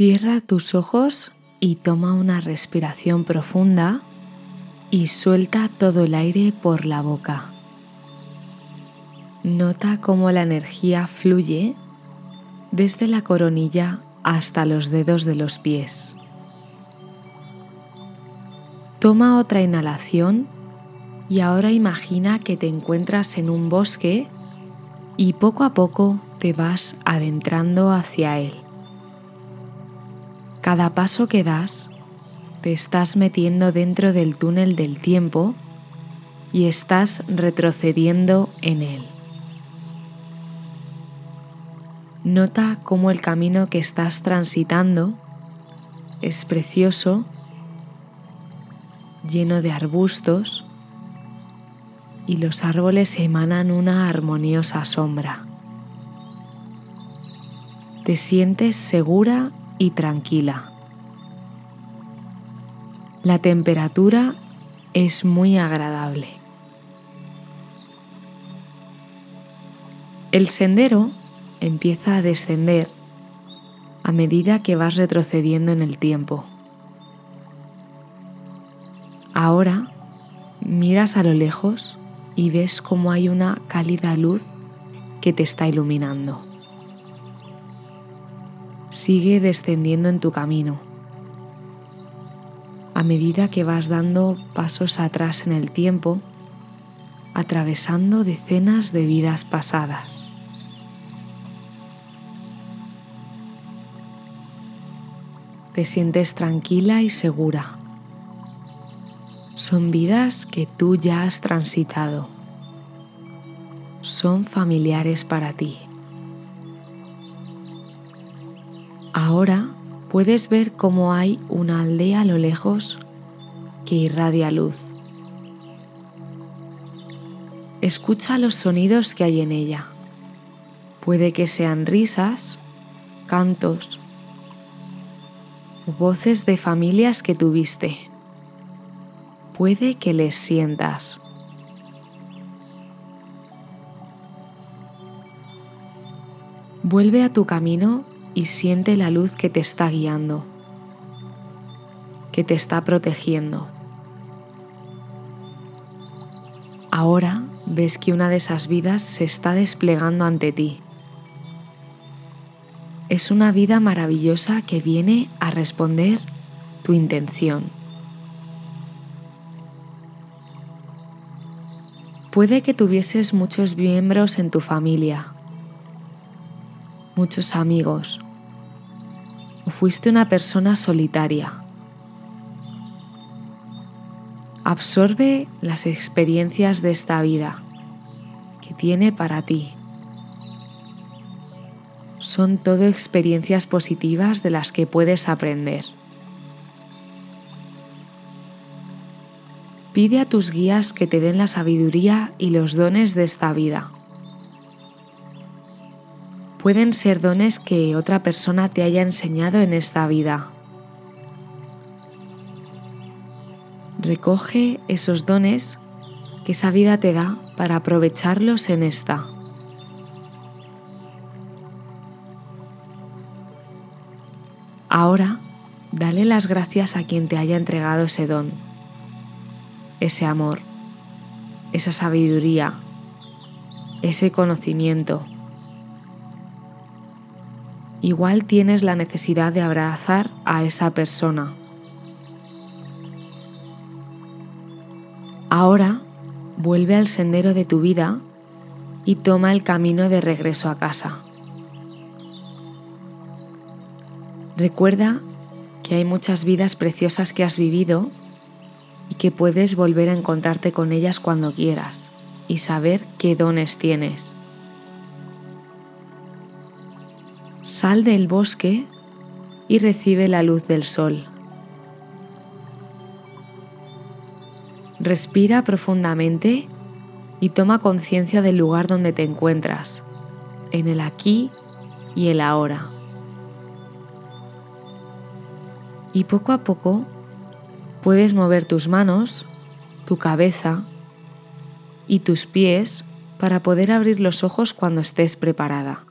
Cierra tus ojos y toma una respiración profunda y suelta todo el aire por la boca. Nota cómo la energía fluye desde la coronilla hasta los dedos de los pies. Toma otra inhalación y ahora imagina que te encuentras en un bosque y poco a poco te vas adentrando hacia él. Cada paso que das, te estás metiendo dentro del túnel del tiempo y estás retrocediendo en él. Nota cómo el camino que estás transitando es precioso, lleno de arbustos y los árboles emanan una armoniosa sombra. Te sientes segura y tranquila. La temperatura es muy agradable. El sendero empieza a descender a medida que vas retrocediendo en el tiempo. Ahora miras a lo lejos y ves cómo hay una cálida luz que te está iluminando. Sigue descendiendo en tu camino. A medida que vas dando pasos atrás en el tiempo, atravesando decenas de vidas pasadas. Te sientes tranquila y segura. Son vidas que tú ya has transitado. Son familiares para ti. Ahora puedes ver cómo hay una aldea a lo lejos que irradia luz. Escucha los sonidos que hay en ella. Puede que sean risas, cantos voces de familias que tuviste puede que les sientas. Vuelve a tu camino y siente la luz que te está guiando, que te está protegiendo. Ahora ves que una de esas vidas se está desplegando ante ti. Es una vida maravillosa que viene a responder tu intención. Puede que tuvieses muchos miembros en tu familia, muchos amigos, o fuiste una persona solitaria. Absorbe las experiencias de esta vida que tiene para ti. Son todo experiencias positivas de las que puedes aprender. Pide a tus guías que te den la sabiduría y los dones de esta vida. Pueden ser dones que otra persona te haya enseñado en esta vida. Recoge esos dones que esa vida te da para aprovecharlos en esta. Ahora, dale las gracias a quien te haya entregado ese don ese amor, esa sabiduría, ese conocimiento. Igual tienes la necesidad de abrazar a esa persona. Ahora vuelve al sendero de tu vida y toma el camino de regreso a casa. Recuerda que hay muchas vidas preciosas que has vivido y que puedes volver a encontrarte con ellas cuando quieras y saber qué dones tienes. Sal del bosque y recibe la luz del sol. Respira profundamente y toma conciencia del lugar donde te encuentras, en el aquí y el ahora. Y poco a poco Puedes mover tus manos, tu cabeza y tus pies para poder abrir los ojos cuando estés preparada.